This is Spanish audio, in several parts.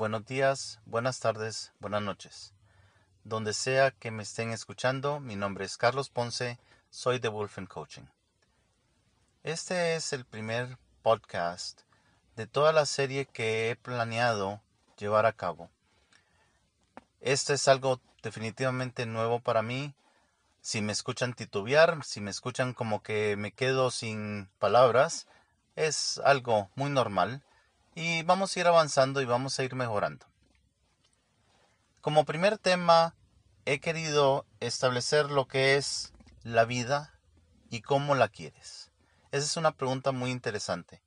buenos días, buenas tardes, buenas noches. Donde sea que me estén escuchando, mi nombre es Carlos Ponce, soy de Wolfen Coaching. Este es el primer podcast de toda la serie que he planeado llevar a cabo. Esto es algo definitivamente nuevo para mí. Si me escuchan titubear, si me escuchan como que me quedo sin palabras, es algo muy normal y vamos a ir avanzando y vamos a ir mejorando. Como primer tema, he querido establecer lo que es la vida y cómo la quieres. Esa es una pregunta muy interesante.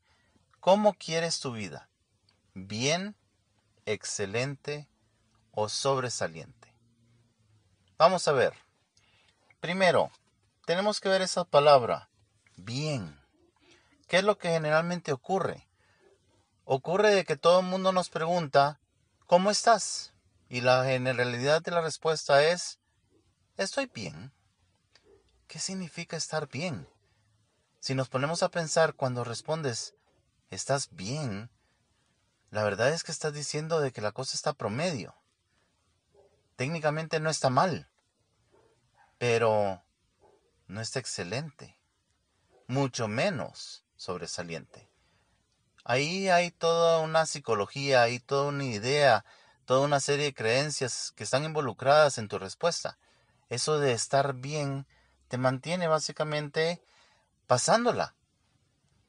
¿Cómo quieres tu vida? ¿Bien, excelente o sobresaliente? Vamos a ver. Primero, tenemos que ver esa palabra, bien. ¿Qué es lo que generalmente ocurre? Ocurre de que todo el mundo nos pregunta, ¿cómo estás? Y la generalidad de la respuesta es, estoy bien. ¿Qué significa estar bien? Si nos ponemos a pensar cuando respondes, estás bien, la verdad es que estás diciendo de que la cosa está promedio. Técnicamente no está mal, pero no está excelente, mucho menos sobresaliente. Ahí hay toda una psicología, hay toda una idea, toda una serie de creencias que están involucradas en tu respuesta. Eso de estar bien te mantiene básicamente pasándola.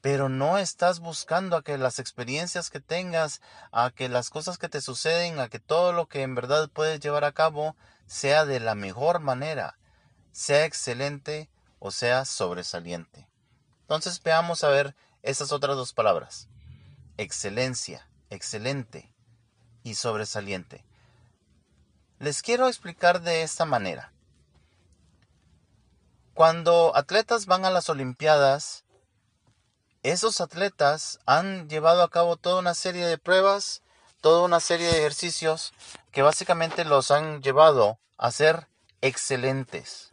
Pero no estás buscando a que las experiencias que tengas, a que las cosas que te suceden, a que todo lo que en verdad puedes llevar a cabo sea de la mejor manera, sea excelente o sea sobresaliente. Entonces veamos a ver esas otras dos palabras excelencia, excelente y sobresaliente. Les quiero explicar de esta manera. Cuando atletas van a las Olimpiadas, esos atletas han llevado a cabo toda una serie de pruebas, toda una serie de ejercicios que básicamente los han llevado a ser excelentes.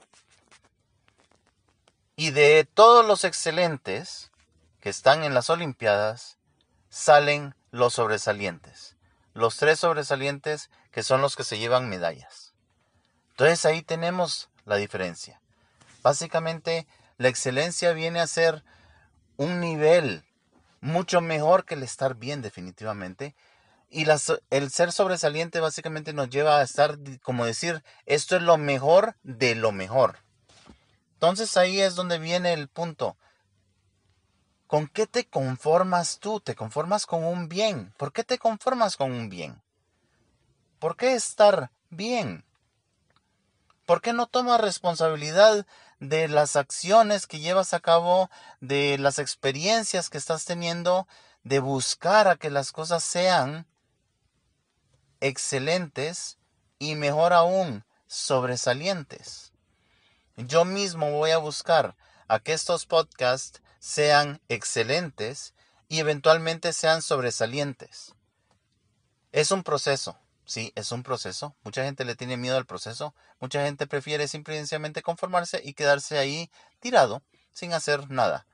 Y de todos los excelentes que están en las Olimpiadas, salen los sobresalientes. Los tres sobresalientes que son los que se llevan medallas. Entonces ahí tenemos la diferencia. Básicamente la excelencia viene a ser un nivel mucho mejor que el estar bien definitivamente. Y el ser sobresaliente básicamente nos lleva a estar, como decir, esto es lo mejor de lo mejor. Entonces ahí es donde viene el punto. ¿Con qué te conformas tú? ¿Te conformas con un bien? ¿Por qué te conformas con un bien? ¿Por qué estar bien? ¿Por qué no tomas responsabilidad de las acciones que llevas a cabo, de las experiencias que estás teniendo, de buscar a que las cosas sean excelentes y mejor aún, sobresalientes? Yo mismo voy a buscar a que estos podcasts sean excelentes y eventualmente sean sobresalientes. Es un proceso, sí, es un proceso. Mucha gente le tiene miedo al proceso, mucha gente prefiere simplemente conformarse y quedarse ahí tirado sin hacer nada.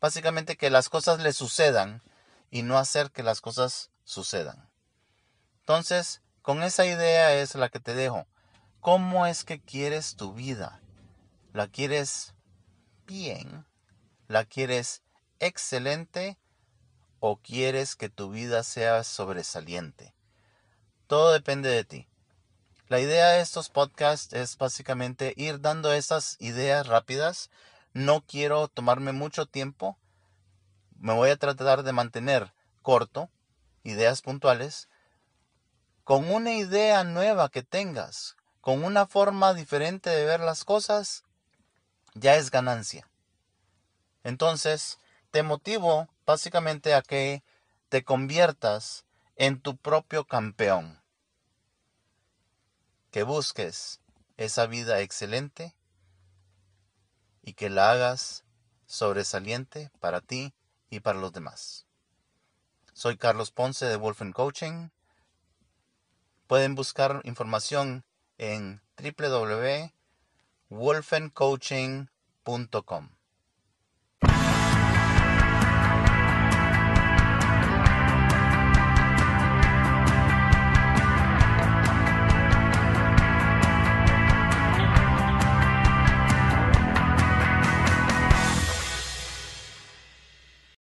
Básicamente que las cosas le sucedan y no hacer que las cosas sucedan. Entonces, con esa idea es la que te dejo. ¿Cómo es que quieres tu vida? ¿La quieres bien? ¿La quieres excelente o quieres que tu vida sea sobresaliente? Todo depende de ti. La idea de estos podcasts es básicamente ir dando esas ideas rápidas. No quiero tomarme mucho tiempo. Me voy a tratar de mantener corto, ideas puntuales, con una idea nueva que tengas, con una forma diferente de ver las cosas, ya es ganancia. Entonces, te motivo básicamente a que te conviertas en tu propio campeón. Que busques esa vida excelente y que la hagas sobresaliente para ti y para los demás. Soy Carlos Ponce de Wolfen Coaching. Pueden buscar información en www.wolfencoaching.com.